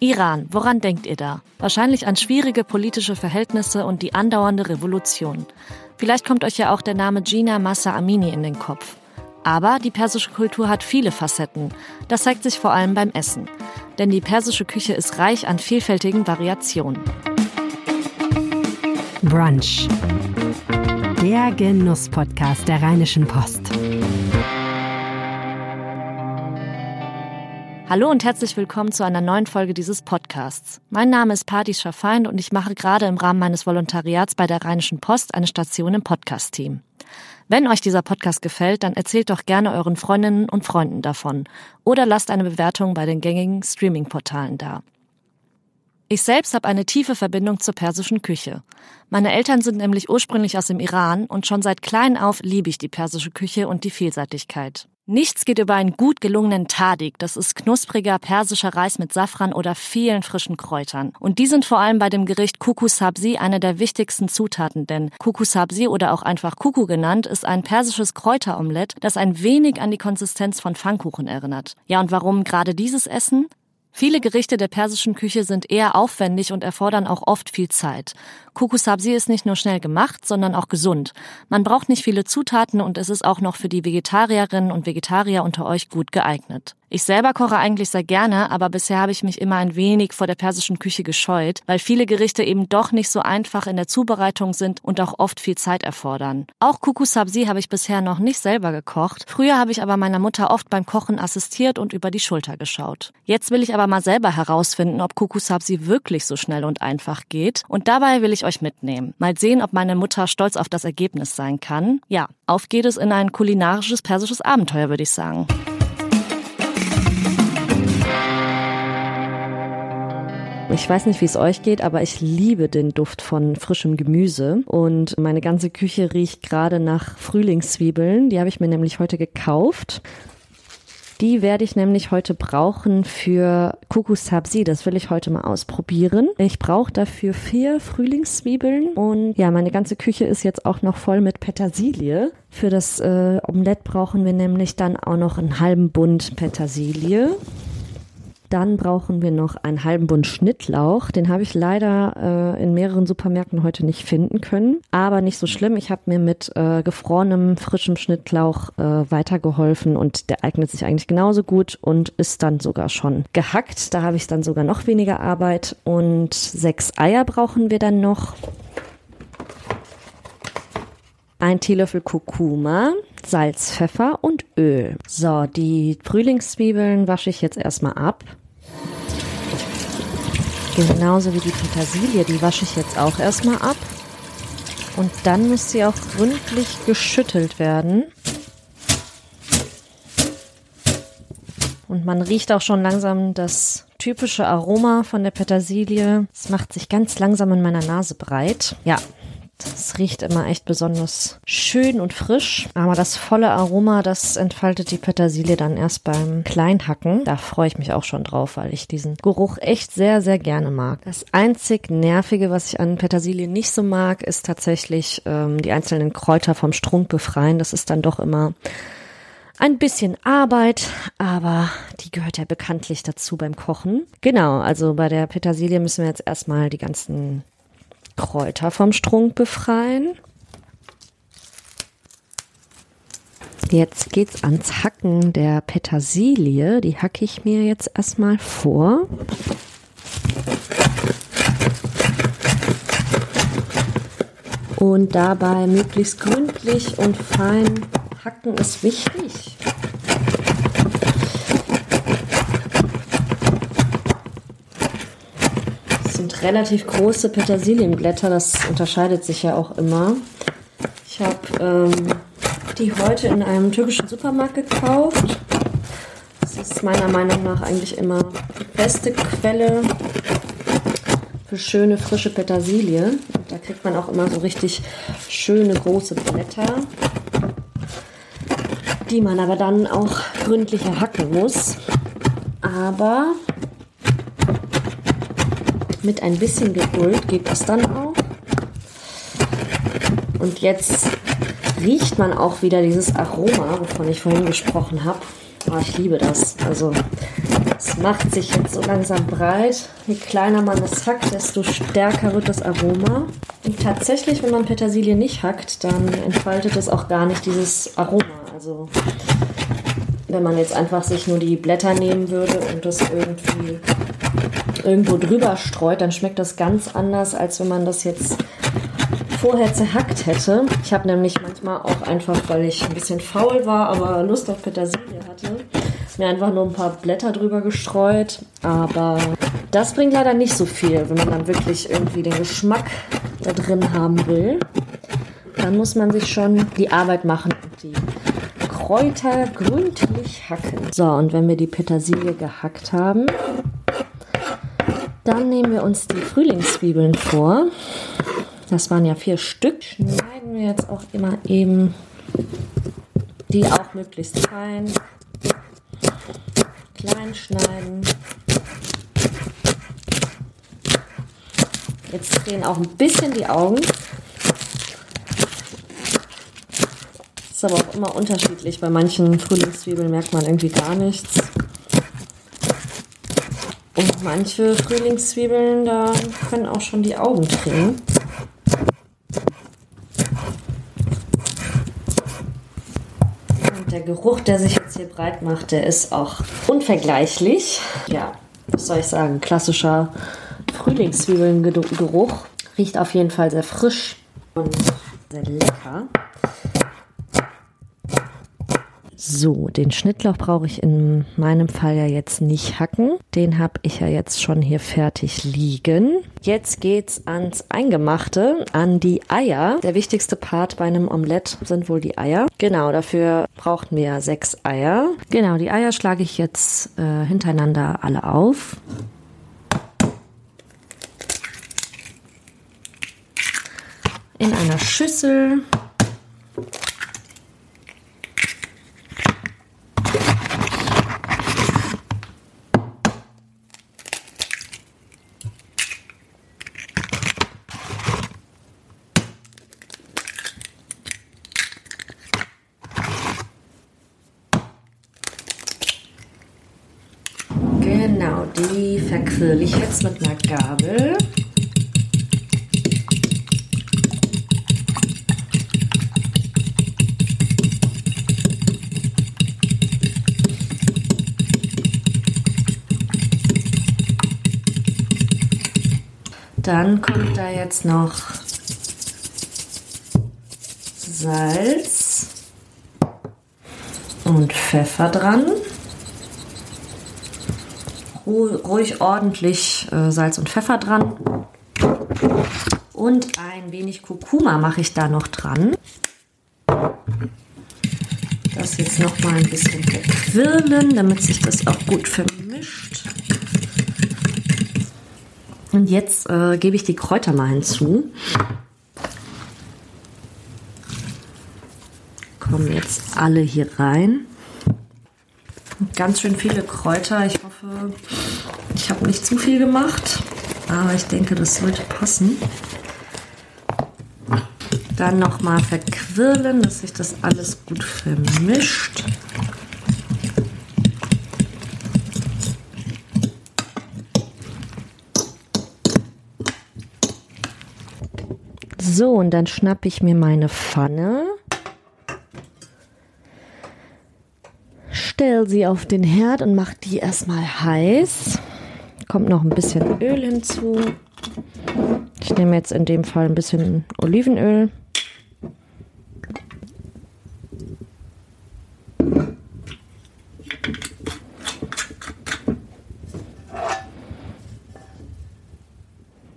Iran, woran denkt ihr da? Wahrscheinlich an schwierige politische Verhältnisse und die andauernde Revolution. Vielleicht kommt euch ja auch der Name Gina Massa Amini in den Kopf. Aber die persische Kultur hat viele Facetten. Das zeigt sich vor allem beim Essen. Denn die persische Küche ist reich an vielfältigen Variationen. Brunch. Der Genuss-Podcast der Rheinischen Post. Hallo und herzlich willkommen zu einer neuen Folge dieses Podcasts. Mein Name ist Patti Schafeind und ich mache gerade im Rahmen meines Volontariats bei der Rheinischen Post eine Station im Podcast-Team. Wenn euch dieser Podcast gefällt, dann erzählt doch gerne euren Freundinnen und Freunden davon oder lasst eine Bewertung bei den gängigen Streaming-Portalen da. Ich selbst habe eine tiefe Verbindung zur persischen Küche. Meine Eltern sind nämlich ursprünglich aus dem Iran und schon seit klein auf liebe ich die persische Küche und die Vielseitigkeit. Nichts geht über einen gut gelungenen Tadik. Das ist knuspriger persischer Reis mit Safran oder vielen frischen Kräutern. Und die sind vor allem bei dem Gericht Kuku Sabzi eine der wichtigsten Zutaten, denn Kuku Sabzi oder auch einfach Kuku genannt ist ein persisches Kräuteromelett, das ein wenig an die Konsistenz von Pfannkuchen erinnert. Ja, und warum gerade dieses Essen? Viele Gerichte der persischen Küche sind eher aufwendig und erfordern auch oft viel Zeit. Kukusabsi ist nicht nur schnell gemacht, sondern auch gesund. Man braucht nicht viele Zutaten und es ist auch noch für die Vegetarierinnen und Vegetarier unter euch gut geeignet. Ich selber koche eigentlich sehr gerne, aber bisher habe ich mich immer ein wenig vor der persischen Küche gescheut, weil viele Gerichte eben doch nicht so einfach in der Zubereitung sind und auch oft viel Zeit erfordern. Auch Kuku Sabzi habe ich bisher noch nicht selber gekocht. Früher habe ich aber meiner Mutter oft beim Kochen assistiert und über die Schulter geschaut. Jetzt will ich aber mal selber herausfinden, ob Kuku Sabzi wirklich so schnell und einfach geht und dabei will ich euch mitnehmen. Mal sehen, ob meine Mutter stolz auf das Ergebnis sein kann. Ja, auf geht es in ein kulinarisches persisches Abenteuer, würde ich sagen. Ich weiß nicht, wie es euch geht, aber ich liebe den Duft von frischem Gemüse. Und meine ganze Küche riecht gerade nach Frühlingszwiebeln. Die habe ich mir nämlich heute gekauft. Die werde ich nämlich heute brauchen für Kuku Sabzi. Das will ich heute mal ausprobieren. Ich brauche dafür vier Frühlingszwiebeln und ja, meine ganze Küche ist jetzt auch noch voll mit Petersilie. Für das äh, Omelett brauchen wir nämlich dann auch noch einen halben Bund Petersilie. Dann brauchen wir noch einen halben Bund Schnittlauch. Den habe ich leider äh, in mehreren Supermärkten heute nicht finden können. Aber nicht so schlimm. Ich habe mir mit äh, gefrorenem, frischem Schnittlauch äh, weitergeholfen und der eignet sich eigentlich genauso gut und ist dann sogar schon gehackt. Da habe ich dann sogar noch weniger Arbeit. Und sechs Eier brauchen wir dann noch. Ein Teelöffel Kurkuma, Salz, Pfeffer und Öl. So, die Frühlingszwiebeln wasche ich jetzt erstmal ab. Genauso wie die Petersilie, die wasche ich jetzt auch erstmal ab. Und dann muss sie auch gründlich geschüttelt werden. Und man riecht auch schon langsam das typische Aroma von der Petersilie. Es macht sich ganz langsam in meiner Nase breit. Ja, das riecht immer echt besonders schön und frisch. Aber das volle Aroma, das entfaltet die Petersilie dann erst beim Kleinhacken. Da freue ich mich auch schon drauf, weil ich diesen Geruch echt sehr, sehr gerne mag. Das einzig Nervige, was ich an Petersilie nicht so mag, ist tatsächlich ähm, die einzelnen Kräuter vom Strunk befreien. Das ist dann doch immer ein bisschen Arbeit, aber die gehört ja bekanntlich dazu beim Kochen. Genau, also bei der Petersilie müssen wir jetzt erstmal die ganzen Kräuter vom Strunk befreien. Jetzt geht's ans Hacken der Petersilie. Die hacke ich mir jetzt erstmal vor. Und dabei möglichst gründlich und fein hacken ist wichtig. Relativ große Petersilienblätter. Das unterscheidet sich ja auch immer. Ich habe ähm, die heute in einem türkischen Supermarkt gekauft. Das ist meiner Meinung nach eigentlich immer die beste Quelle für schöne frische Petersilie. Da kriegt man auch immer so richtig schöne große Blätter, die man aber dann auch gründlicher hacken muss. Aber mit ein bisschen Geduld geht das dann auch. Und jetzt riecht man auch wieder dieses Aroma, wovon ich vorhin gesprochen habe. Oh, ich liebe das. Also es macht sich jetzt so langsam breit. Je kleiner man es hackt, desto stärker wird das Aroma. Und tatsächlich, wenn man Petersilie nicht hackt, dann entfaltet es auch gar nicht dieses Aroma. Also wenn man jetzt einfach sich nur die Blätter nehmen würde und das irgendwie irgendwo drüber streut, dann schmeckt das ganz anders, als wenn man das jetzt vorher zerhackt hätte. Ich habe nämlich manchmal auch einfach, weil ich ein bisschen faul war, aber Lust auf Petersilie hatte, mir einfach nur ein paar Blätter drüber gestreut. Aber das bringt leider nicht so viel, wenn man dann wirklich irgendwie den Geschmack da drin haben will. Dann muss man sich schon die Arbeit machen und die Kräuter gründlich hacken. So, und wenn wir die Petersilie gehackt haben, dann nehmen wir uns die Frühlingszwiebeln vor. Das waren ja vier Stück. Schneiden wir jetzt auch immer eben die auch möglichst fein. Klein schneiden. Jetzt drehen auch ein bisschen die Augen. Ist aber auch immer unterschiedlich. Bei manchen Frühlingszwiebeln merkt man irgendwie gar nichts. Und manche Frühlingszwiebeln, da können auch schon die Augen drehen. Und der Geruch, der sich jetzt hier breit macht, der ist auch unvergleichlich. Ja, was soll ich sagen? Klassischer Frühlingszwiebelngeruch. Riecht auf jeden Fall sehr frisch und sehr lecker. So, den Schnittlauch brauche ich in meinem Fall ja jetzt nicht hacken. Den habe ich ja jetzt schon hier fertig liegen. Jetzt geht's ans Eingemachte, an die Eier. Der wichtigste Part bei einem Omelett sind wohl die Eier. Genau, dafür brauchten wir sechs Eier. Genau, die Eier schlage ich jetzt äh, hintereinander alle auf. In einer Schüssel Genau, die verquirle ich jetzt mit einer Gabel. Dann kommt da jetzt noch Salz und Pfeffer dran ruhig ordentlich äh, Salz und Pfeffer dran. Und ein wenig Kurkuma mache ich da noch dran. Das jetzt noch mal ein bisschen verquirlen, damit sich das auch gut vermischt. Und jetzt äh, gebe ich die Kräuter mal hinzu. Kommen jetzt alle hier rein. Ganz schön viele Kräuter. Ich hoffe, ich habe nicht zu viel gemacht, aber ich denke, das sollte passen. Dann nochmal verquirlen, dass sich das alles gut vermischt. So, und dann schnappe ich mir meine Pfanne stelle sie auf den Herd und mache die erstmal heiß. Kommt noch ein bisschen Öl hinzu. Ich nehme jetzt in dem Fall ein bisschen Olivenöl.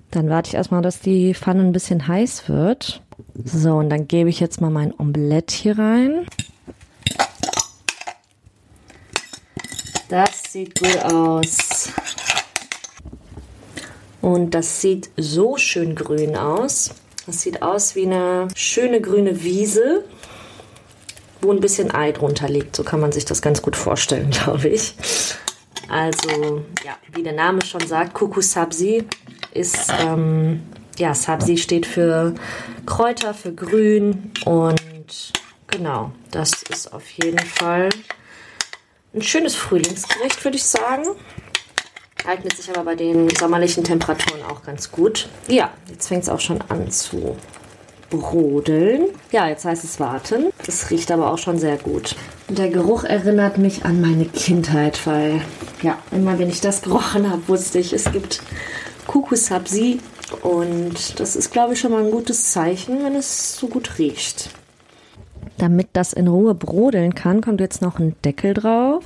Dann warte ich erstmal, dass die Pfanne ein bisschen heiß wird. So, und dann gebe ich jetzt mal mein Omelett hier rein. Das sieht gut aus. Und das sieht so schön grün aus. Das sieht aus wie eine schöne grüne Wiese, wo ein bisschen Ei drunter liegt. So kann man sich das ganz gut vorstellen, glaube ich. Also, ja, wie der Name schon sagt, Kuku Sabzi ist, ähm, ja, Sabzi steht für Kräuter, für Grün und genau, das ist auf jeden Fall ein schönes Frühlingsgericht, würde ich sagen. Eignet sich aber bei den sommerlichen Temperaturen auch ganz gut. Ja, jetzt fängt es auch schon an zu brodeln. Ja, jetzt heißt es warten. Das riecht aber auch schon sehr gut. Und der Geruch erinnert mich an meine Kindheit, weil ja, immer wenn ich das gerochen habe, wusste ich, es gibt Kukusabsi und das ist, glaube ich, schon mal ein gutes Zeichen, wenn es so gut riecht. Damit das in Ruhe brodeln kann, kommt jetzt noch ein Deckel drauf.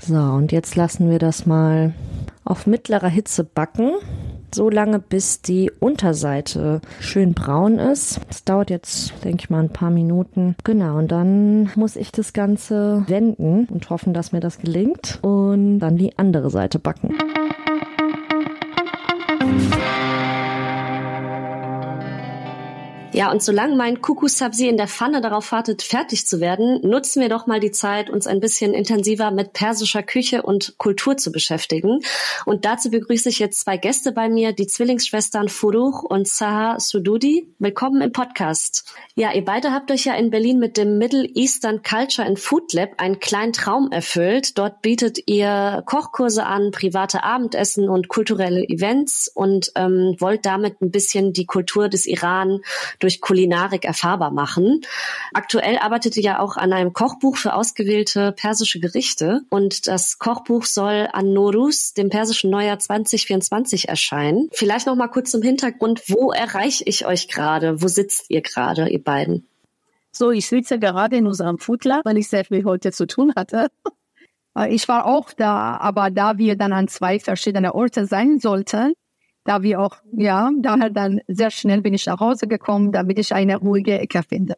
So, und jetzt lassen wir das mal auf mittlerer Hitze backen. So lange, bis die Unterseite schön braun ist. Das dauert jetzt, denke ich mal, ein paar Minuten. Genau, und dann muss ich das Ganze wenden und hoffen, dass mir das gelingt. Und dann die andere Seite backen. Ja, und solange mein Kuckucksabsi in der Pfanne darauf wartet, fertig zu werden, nutzen wir doch mal die Zeit, uns ein bisschen intensiver mit persischer Küche und Kultur zu beschäftigen. Und dazu begrüße ich jetzt zwei Gäste bei mir, die Zwillingsschwestern Furuch und Saha Sududi. Willkommen im Podcast. Ja, ihr beide habt euch ja in Berlin mit dem Middle Eastern Culture and Food Lab einen kleinen Traum erfüllt. Dort bietet ihr Kochkurse an, private Abendessen und kulturelle Events und ähm, wollt damit ein bisschen die Kultur des Iran durch Kulinarik erfahrbar machen. Aktuell arbeitet ihr ja auch an einem Kochbuch für ausgewählte persische Gerichte und das Kochbuch soll an Norus, dem persischen Neujahr 2024 erscheinen. Vielleicht noch mal kurz zum Hintergrund, wo erreiche ich euch gerade? Wo sitzt ihr gerade, ihr beiden? So, ich sitze gerade in unserem Foodlab, weil ich sehr viel heute zu tun hatte. Ich war auch da, aber da wir dann an zwei verschiedene Orte sein sollten, da wir auch, ja, daher dann sehr schnell bin ich nach Hause gekommen, damit ich eine ruhige Ecke finde.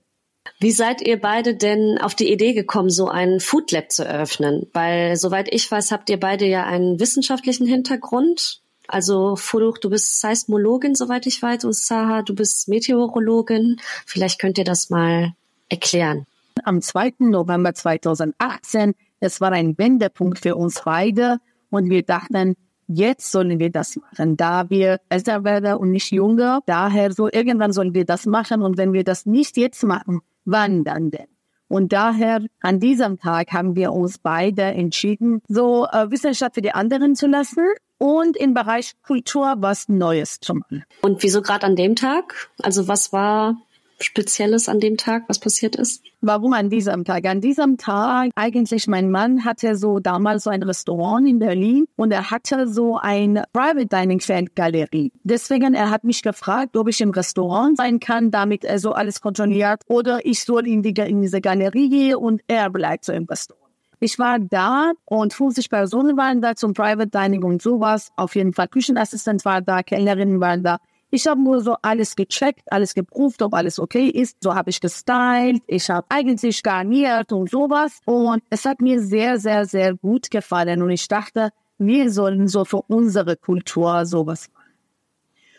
Wie seid ihr beide denn auf die Idee gekommen, so einen Food Lab zu eröffnen? Weil, soweit ich weiß, habt ihr beide ja einen wissenschaftlichen Hintergrund. Also, Furuch, du bist Seismologin, soweit ich weiß, und Saha, du bist Meteorologin. Vielleicht könnt ihr das mal erklären. Am 2. November 2018, es war ein Wendepunkt für uns beide und wir dachten, Jetzt sollen wir das machen, da wir älter werden und nicht jünger. Daher so irgendwann sollen wir das machen. Und wenn wir das nicht jetzt machen, wann dann denn? Und daher an diesem Tag haben wir uns beide entschieden, so äh, Wissenschaft für die anderen zu lassen und im Bereich Kultur was Neues zu machen. Und wieso gerade an dem Tag? Also was war Spezielles an dem Tag, was passiert ist? Warum an diesem Tag? An diesem Tag, eigentlich mein Mann hatte so damals so ein Restaurant in Berlin und er hatte so ein Private Dining Fan Galerie. Deswegen, er hat mich gefragt, ob ich im Restaurant sein kann, damit er so alles kontrolliert oder ich soll in, die, in diese Galerie gehen und er bleibt so im Restaurant. Ich war da und 50 Personen waren da zum Private Dining und sowas. Auf jeden Fall Küchenassistent war da, Kellnerinnen waren da. Ich habe nur so alles gecheckt, alles geprüft, ob alles okay ist. So habe ich gestylt. Ich habe eigentlich garniert und sowas. Und es hat mir sehr, sehr, sehr gut gefallen. Und ich dachte, wir sollen so für unsere Kultur sowas machen.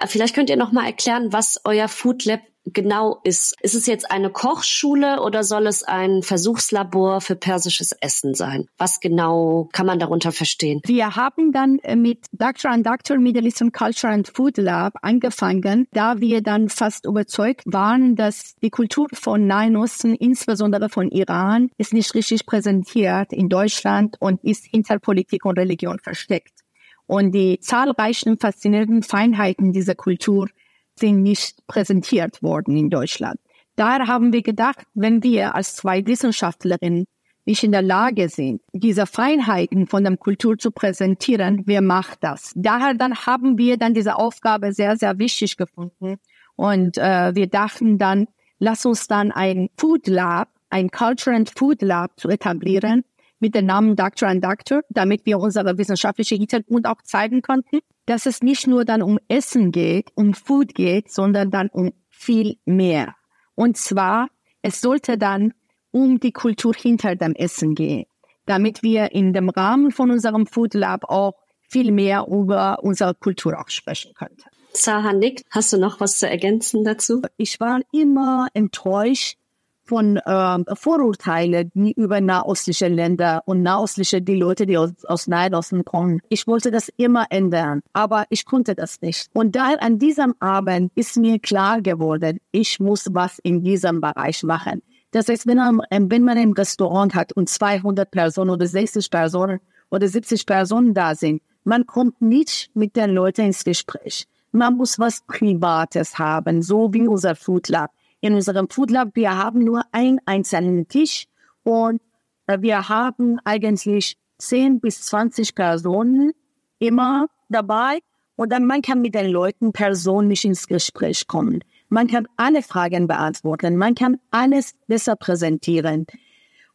Vielleicht könnt ihr noch mal erklären, was euer Food Lab genau ist. Ist es jetzt eine Kochschule oder soll es ein Versuchslabor für persisches Essen sein? Was genau kann man darunter verstehen? Wir haben dann äh, mit Dr. and Dr. Middle Eastern Culture and Food Lab angefangen, da wir dann fast überzeugt waren, dass die Kultur von Nahen Osten, insbesondere von Iran, ist nicht richtig präsentiert in Deutschland und ist hinter Politik und Religion versteckt. Und die zahlreichen faszinierenden Feinheiten dieser Kultur sind nicht präsentiert worden in Deutschland. Daher haben wir gedacht, wenn wir als zwei Wissenschaftlerinnen nicht in der Lage sind, diese Feinheiten von der Kultur zu präsentieren, wer macht das? Daher dann haben wir dann diese Aufgabe sehr, sehr wichtig gefunden. Und äh, wir dachten dann, lass uns dann ein Food Lab, ein Culture and Food Lab zu etablieren mit dem Namen Doctor and Doctor, damit wir unsere wissenschaftliche Hintergrund auch zeigen konnten dass es nicht nur dann um Essen geht, um Food geht, sondern dann um viel mehr. Und zwar, es sollte dann um die Kultur hinter dem Essen gehen, damit wir in dem Rahmen von unserem Food Lab auch viel mehr über unsere Kultur auch sprechen könnten. Zaha nickt. Hast du noch was zu ergänzen dazu? Ich war immer enttäuscht von ähm, Vorurteile die über nahostliche Länder und nahostliche die Leute, die aus, aus Nahosten kommen. Ich wollte das immer ändern, aber ich konnte das nicht. Und daher an diesem Abend ist mir klar geworden, ich muss was in diesem Bereich machen. Das heißt, wenn man, wenn man ein Restaurant hat und 200 Personen oder 60 Personen oder 70 Personen da sind, man kommt nicht mit den Leuten ins Gespräch. Man muss was Privates haben, so wie unser Food Lab. In unserem Food Lab, wir haben nur einen einzelnen Tisch und äh, wir haben eigentlich 10 bis 20 Personen immer dabei und dann man kann mit den Leuten persönlich ins Gespräch kommen. Man kann alle Fragen beantworten. Man kann alles besser präsentieren.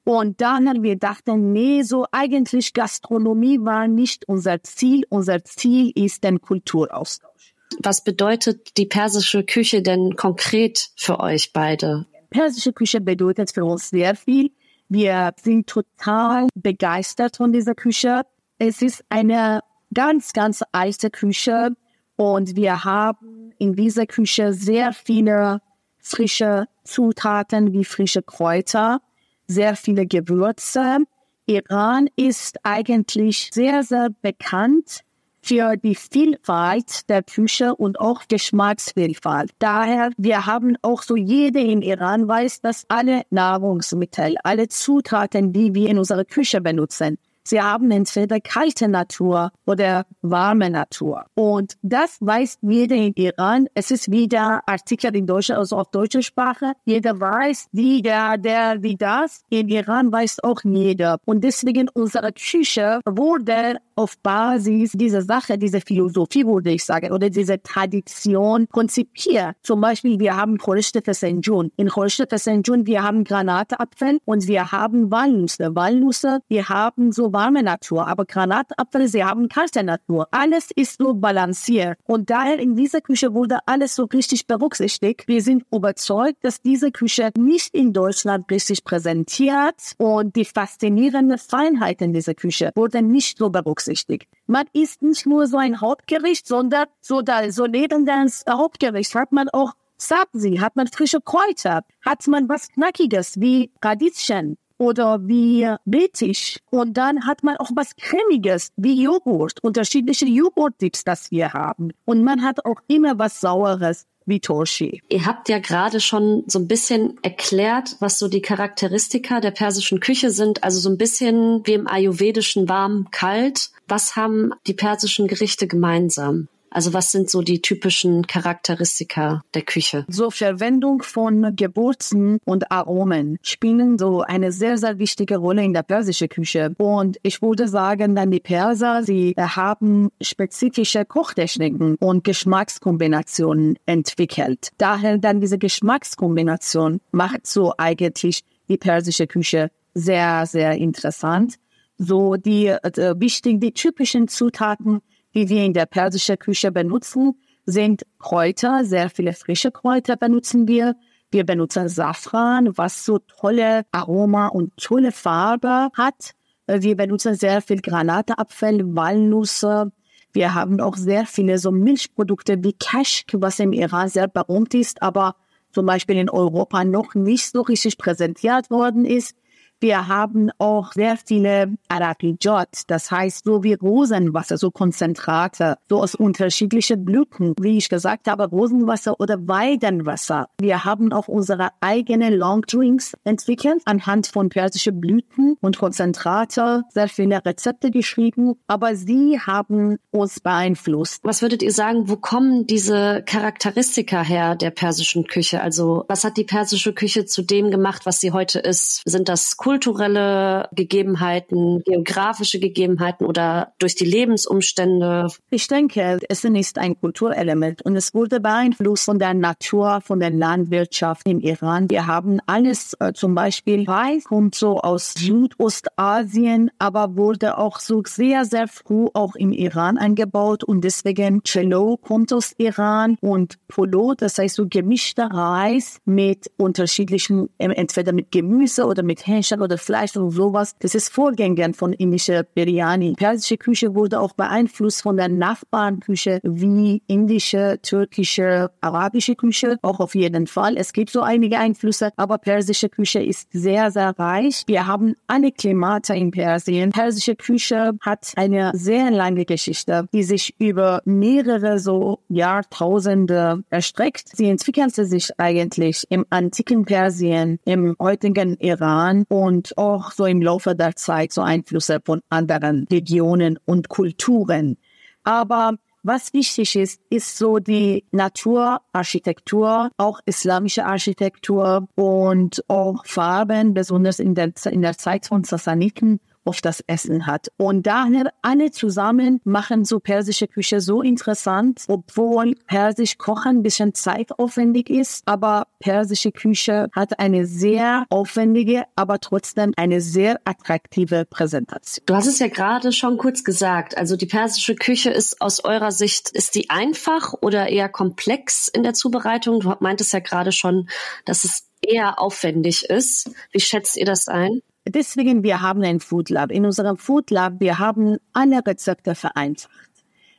Und dann haben wir gedacht, nee, so eigentlich Gastronomie war nicht unser Ziel. Unser Ziel ist der Kulturaustausch. Was bedeutet die persische Küche denn konkret für euch beide? Persische Küche bedeutet für uns sehr viel. Wir sind total begeistert von dieser Küche. Es ist eine ganz, ganz alte Küche und wir haben in dieser Küche sehr viele frische Zutaten wie frische Kräuter, sehr viele Gewürze. Iran ist eigentlich sehr, sehr bekannt für die Vielfalt der Küche und auch Geschmacksvielfalt. Daher, wir haben auch so jede im Iran weiß, dass alle Nahrungsmittel, alle Zutaten, die wir in unserer Küche benutzen, Sie haben entweder kalte Natur oder warme Natur. Und das weiß jeder in Iran. Es ist wieder Artikel in Deutsch, also auf deutscher Sprache. Jeder weiß, wie der, der, wie das. In Iran weiß auch jeder. Und deswegen unsere Küche wurde auf Basis dieser Sache, dieser Philosophie, würde ich sagen, oder dieser Tradition konzipiert. Zum Beispiel, wir haben Khoreshte Fesenjun. In Khoreshte Fesenjun, wir haben Granatapfel und wir haben Walnüsse. Walnüsse, wir haben so warme Natur, aber Granatapfel, sie haben kalte Natur. Alles ist so balanciert. Und daher in dieser Küche wurde alles so richtig berücksichtigt. Wir sind überzeugt, dass diese Küche nicht in Deutschland richtig präsentiert und die faszinierenden Feinheiten dieser Küche wurden nicht so berücksichtigt. Man isst nicht nur so ein Hauptgericht, sondern so da, so neben das Hauptgericht hat man auch Sabzi, hat man frische Kräuter, hat man was Knackiges wie Radieschen, oder wie Beetisch. Und dann hat man auch was Cremiges wie Joghurt, unterschiedliche Joghurt-Dips, das wir haben. Und man hat auch immer was Saueres wie Torshi. Ihr habt ja gerade schon so ein bisschen erklärt, was so die Charakteristika der persischen Küche sind. Also so ein bisschen wie im ayurvedischen warm, kalt. Was haben die persischen Gerichte gemeinsam? Also was sind so die typischen Charakteristika der Küche? So Verwendung von Gewürzen und Aromen spielen so eine sehr, sehr wichtige Rolle in der persischen Küche. Und ich würde sagen, dann die Perser, sie haben spezifische Kochtechniken und Geschmackskombinationen entwickelt. Daher dann diese Geschmackskombination macht so eigentlich die persische Küche sehr, sehr interessant. So die äh, wichtigen, die typischen Zutaten die wir in der persischen Küche benutzen, sind Kräuter, sehr viele frische Kräuter benutzen wir. Wir benutzen Safran, was so tolle Aroma und tolle Farbe hat. Wir benutzen sehr viel Granatapfel, Walnüsse. Wir haben auch sehr viele so Milchprodukte wie Kashk, was im Iran sehr berühmt ist, aber zum Beispiel in Europa noch nicht so richtig präsentiert worden ist. Wir haben auch sehr viele Arachidot, das heißt so wie Rosenwasser, so Konzentrate, so aus unterschiedlichen Blüten, wie ich gesagt habe, Rosenwasser oder Weidenwasser. Wir haben auch unsere eigenen Longdrinks entwickelt anhand von persischen Blüten und Konzentrate, sehr viele Rezepte geschrieben, aber sie haben uns beeinflusst. Was würdet ihr sagen, wo kommen diese Charakteristika her der persischen Küche? Also was hat die persische Küche zu dem gemacht, was sie heute ist? Sind das Kultur kulturelle Gegebenheiten, geografische Gegebenheiten oder durch die Lebensumstände? Ich denke, Essen ist ein Kulturelement und es wurde beeinflusst von der Natur, von der Landwirtschaft im Iran. Wir haben alles, äh, zum Beispiel Reis kommt so aus Südostasien, aber wurde auch so sehr, sehr früh auch im Iran angebaut und deswegen Cello kommt aus Iran und Polo, das heißt so gemischter Reis mit unterschiedlichen, entweder mit Gemüse oder mit Hähnchen oder Fleisch und sowas. Das ist Vorgänger von indischer Biryani. Persische Küche wurde auch beeinflusst von der Nachbarnküche wie indische, türkische, arabische Küche. Auch auf jeden Fall. Es gibt so einige Einflüsse, aber persische Küche ist sehr, sehr reich. Wir haben alle Klimate in Persien. Persische Küche hat eine sehr lange Geschichte, die sich über mehrere so Jahrtausende erstreckt. Sie entwickelte sich eigentlich im antiken Persien, im heutigen Iran und auch so im Laufe der Zeit so Einflüsse von anderen Regionen und Kulturen. Aber was wichtig ist, ist so die Naturarchitektur, auch islamische Architektur und auch Farben, besonders in der, in der Zeit von Sassaniten auf das Essen hat. Und daher alle zusammen machen so persische Küche so interessant, obwohl persisch Kochen ein bisschen zeitaufwendig ist, aber persische Küche hat eine sehr aufwendige, aber trotzdem eine sehr attraktive Präsentation. Du hast es ja gerade schon kurz gesagt, also die persische Küche ist aus eurer Sicht, ist die einfach oder eher komplex in der Zubereitung? Du meintest ja gerade schon, dass es eher aufwendig ist. Wie schätzt ihr das ein? Deswegen, wir haben ein Food Lab. In unserem Food Lab, wir haben alle Rezepte vereinfacht.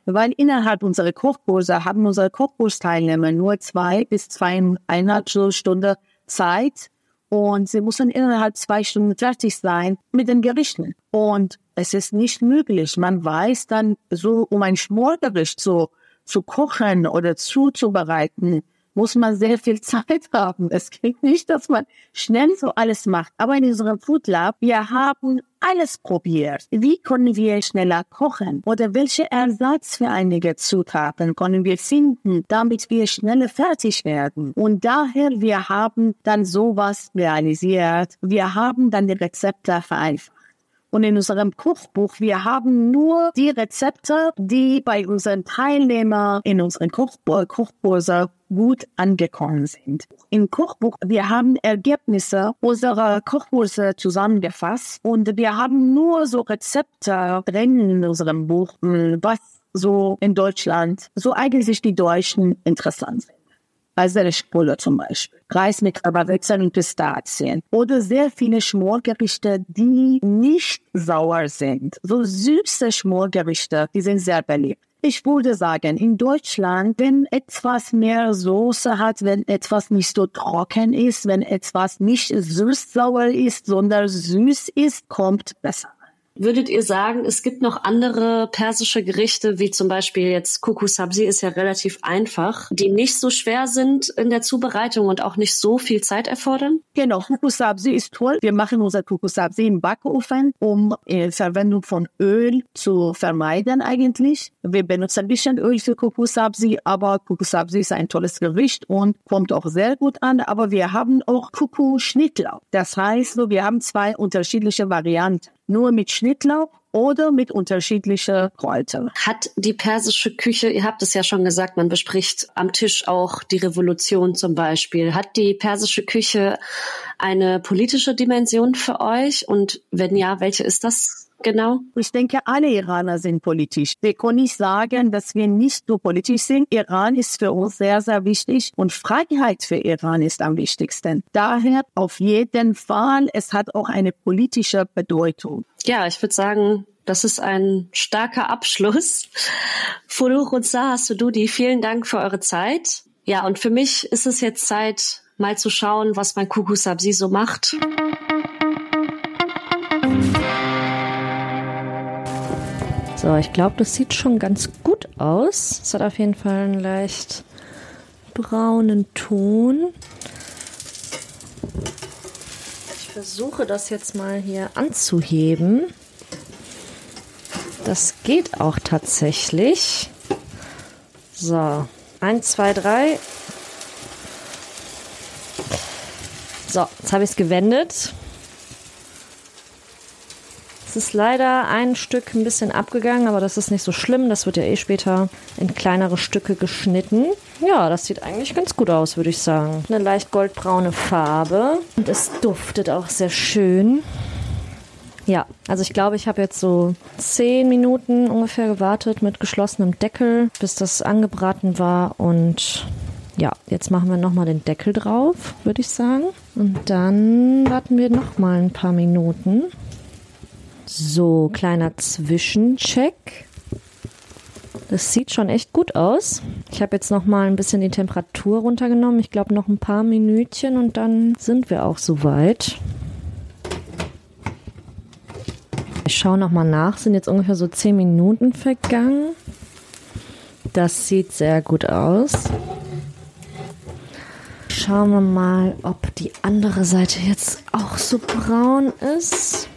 Weil innerhalb unserer Kochkurse haben unsere Kochkursteilnehmer nur zwei bis zweieinhalb Stunden Zeit und sie müssen innerhalb zwei Stunden fertig sein mit den Gerichten. Und es ist nicht möglich. Man weiß dann so, um ein Schmorgericht so zu kochen oder zuzubereiten, muss man sehr viel Zeit haben. Es geht nicht, dass man schnell so alles macht. Aber in unserem Food Lab, wir haben alles probiert. Wie können wir schneller kochen? Oder welche Ersatz für einige Zutaten können wir finden, damit wir schneller fertig werden? Und daher, wir haben dann sowas realisiert. Wir haben dann die Rezepte vereinfacht. Und in unserem Kochbuch, wir haben nur die Rezepte, die bei unseren Teilnehmern in unseren Koch Kochkurse gut angekommen sind. Im Kochbuch, wir haben Ergebnisse unserer Kochkurse zusammengefasst und wir haben nur so Rezepte drin in unserem Buch, was so in Deutschland, so eigentlich die Deutschen interessant sind. Der Spulle zum Beispiel. Reis mit Wechseln und Pistazien. Oder sehr viele Schmorgerichte, die nicht sauer sind. So süße Schmorgerichte, die sind sehr beliebt. Ich würde sagen, in Deutschland, wenn etwas mehr Soße hat, wenn etwas nicht so trocken ist, wenn etwas nicht süß-sauer ist, sondern süß ist, kommt besser. Würdet ihr sagen, es gibt noch andere persische Gerichte, wie zum Beispiel jetzt Kuku Sabzi ist ja relativ einfach, die nicht so schwer sind in der Zubereitung und auch nicht so viel Zeit erfordern? Genau, Kuku Sabzi ist toll. Wir machen unser Kuku Sabzi im Backofen, um äh, Verwendung von Öl zu vermeiden eigentlich. Wir benutzen ein bisschen Öl für Kuku Sabzi, aber Kuku Sabzi ist ein tolles Gericht und kommt auch sehr gut an. Aber wir haben auch Kuku Schnittlauch. Das heißt, wir haben zwei unterschiedliche Varianten nur mit Schnittlauch oder mit unterschiedlicher Kräuter. Hat die persische Küche, ihr habt es ja schon gesagt, man bespricht am Tisch auch die Revolution zum Beispiel. Hat die persische Küche eine politische Dimension für euch? Und wenn ja, welche ist das? Genau. Ich denke, alle Iraner sind politisch. Wir können nicht sagen, dass wir nicht so politisch sind. Iran ist für uns sehr, sehr wichtig und Freiheit für Iran ist am wichtigsten. Daher auf jeden Fall, es hat auch eine politische Bedeutung. Ja, ich würde sagen, das ist ein starker Abschluss. Furuch und Sahasududi, vielen Dank für eure Zeit. Ja, und für mich ist es jetzt Zeit, mal zu schauen, was mein Kukusabsi so macht. So, ich glaube, das sieht schon ganz gut aus. Es hat auf jeden Fall einen leicht braunen Ton. Ich versuche das jetzt mal hier anzuheben. Das geht auch tatsächlich. So, 1, 2, 3. So, jetzt habe ich es gewendet. Es ist leider ein Stück ein bisschen abgegangen, aber das ist nicht so schlimm. Das wird ja eh später in kleinere Stücke geschnitten. Ja, das sieht eigentlich ganz gut aus, würde ich sagen. Eine leicht goldbraune Farbe und es duftet auch sehr schön. Ja, also ich glaube, ich habe jetzt so zehn Minuten ungefähr gewartet mit geschlossenem Deckel, bis das angebraten war und Ja, jetzt machen wir nochmal den Deckel drauf, würde ich sagen. Und dann warten wir nochmal ein paar Minuten. So, kleiner Zwischencheck. Das sieht schon echt gut aus. Ich habe jetzt noch mal ein bisschen die Temperatur runtergenommen. Ich glaube noch ein paar Minütchen und dann sind wir auch soweit. Ich schaue noch mal nach. Sind jetzt ungefähr so 10 Minuten vergangen. Das sieht sehr gut aus. Schauen wir mal, ob die andere Seite jetzt auch so braun ist.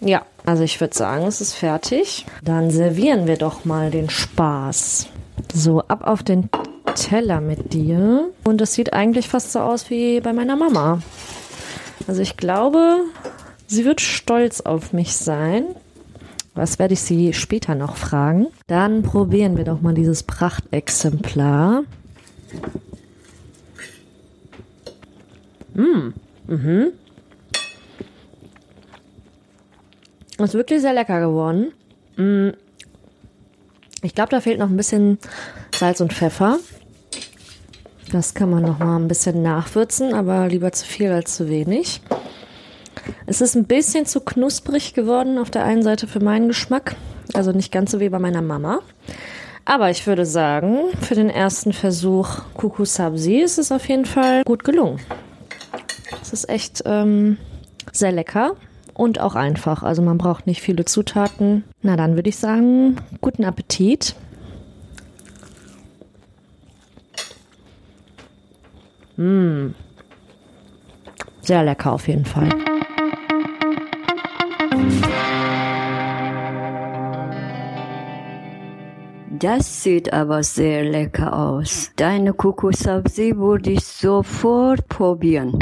Ja, also ich würde sagen, es ist fertig. Dann servieren wir doch mal den Spaß. So, ab auf den Teller mit dir. Und das sieht eigentlich fast so aus wie bei meiner Mama. Also ich glaube, sie wird stolz auf mich sein. Was werde ich sie später noch fragen? Dann probieren wir doch mal dieses Prachtexemplar. Mmh. Mhm. Ist wirklich sehr lecker geworden. Mm. Ich glaube, da fehlt noch ein bisschen Salz und Pfeffer. Das kann man noch mal ein bisschen nachwürzen, aber lieber zu viel als zu wenig. Es ist ein bisschen zu knusprig geworden auf der einen Seite für meinen Geschmack. Also nicht ganz so wie bei meiner Mama. Aber ich würde sagen, für den ersten Versuch Kuku ist es auf jeden Fall gut gelungen. Es ist echt ähm, sehr lecker und auch einfach. Also man braucht nicht viele Zutaten. Na dann würde ich sagen, guten Appetit. Mmh. Sehr lecker auf jeden Fall. Das sieht aber sehr lecker aus. Deine Kukusabsi würde ich sofort probieren.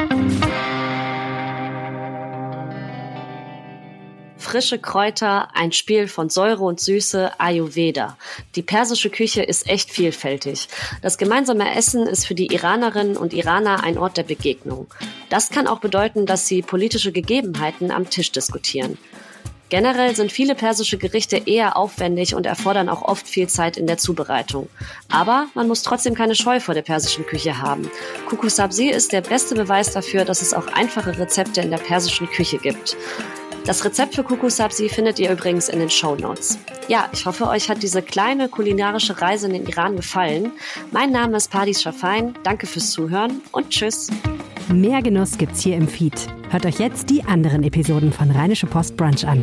Frische Kräuter, ein Spiel von Säure und Süße, Ayurveda. Die persische Küche ist echt vielfältig. Das gemeinsame Essen ist für die Iranerinnen und Iraner ein Ort der Begegnung. Das kann auch bedeuten, dass sie politische Gegebenheiten am Tisch diskutieren. Generell sind viele persische Gerichte eher aufwendig und erfordern auch oft viel Zeit in der Zubereitung. Aber man muss trotzdem keine Scheu vor der persischen Küche haben. Kuku Sabzi ist der beste Beweis dafür, dass es auch einfache Rezepte in der persischen Küche gibt. Das Rezept für Kukusabsi findet ihr übrigens in den Show Notes. Ja, ich hoffe, euch hat diese kleine kulinarische Reise in den Iran gefallen. Mein Name ist Padis Schafein. Danke fürs Zuhören und tschüss. Mehr Genuss gibt's hier im Feed. Hört euch jetzt die anderen Episoden von Rheinische Post Brunch an.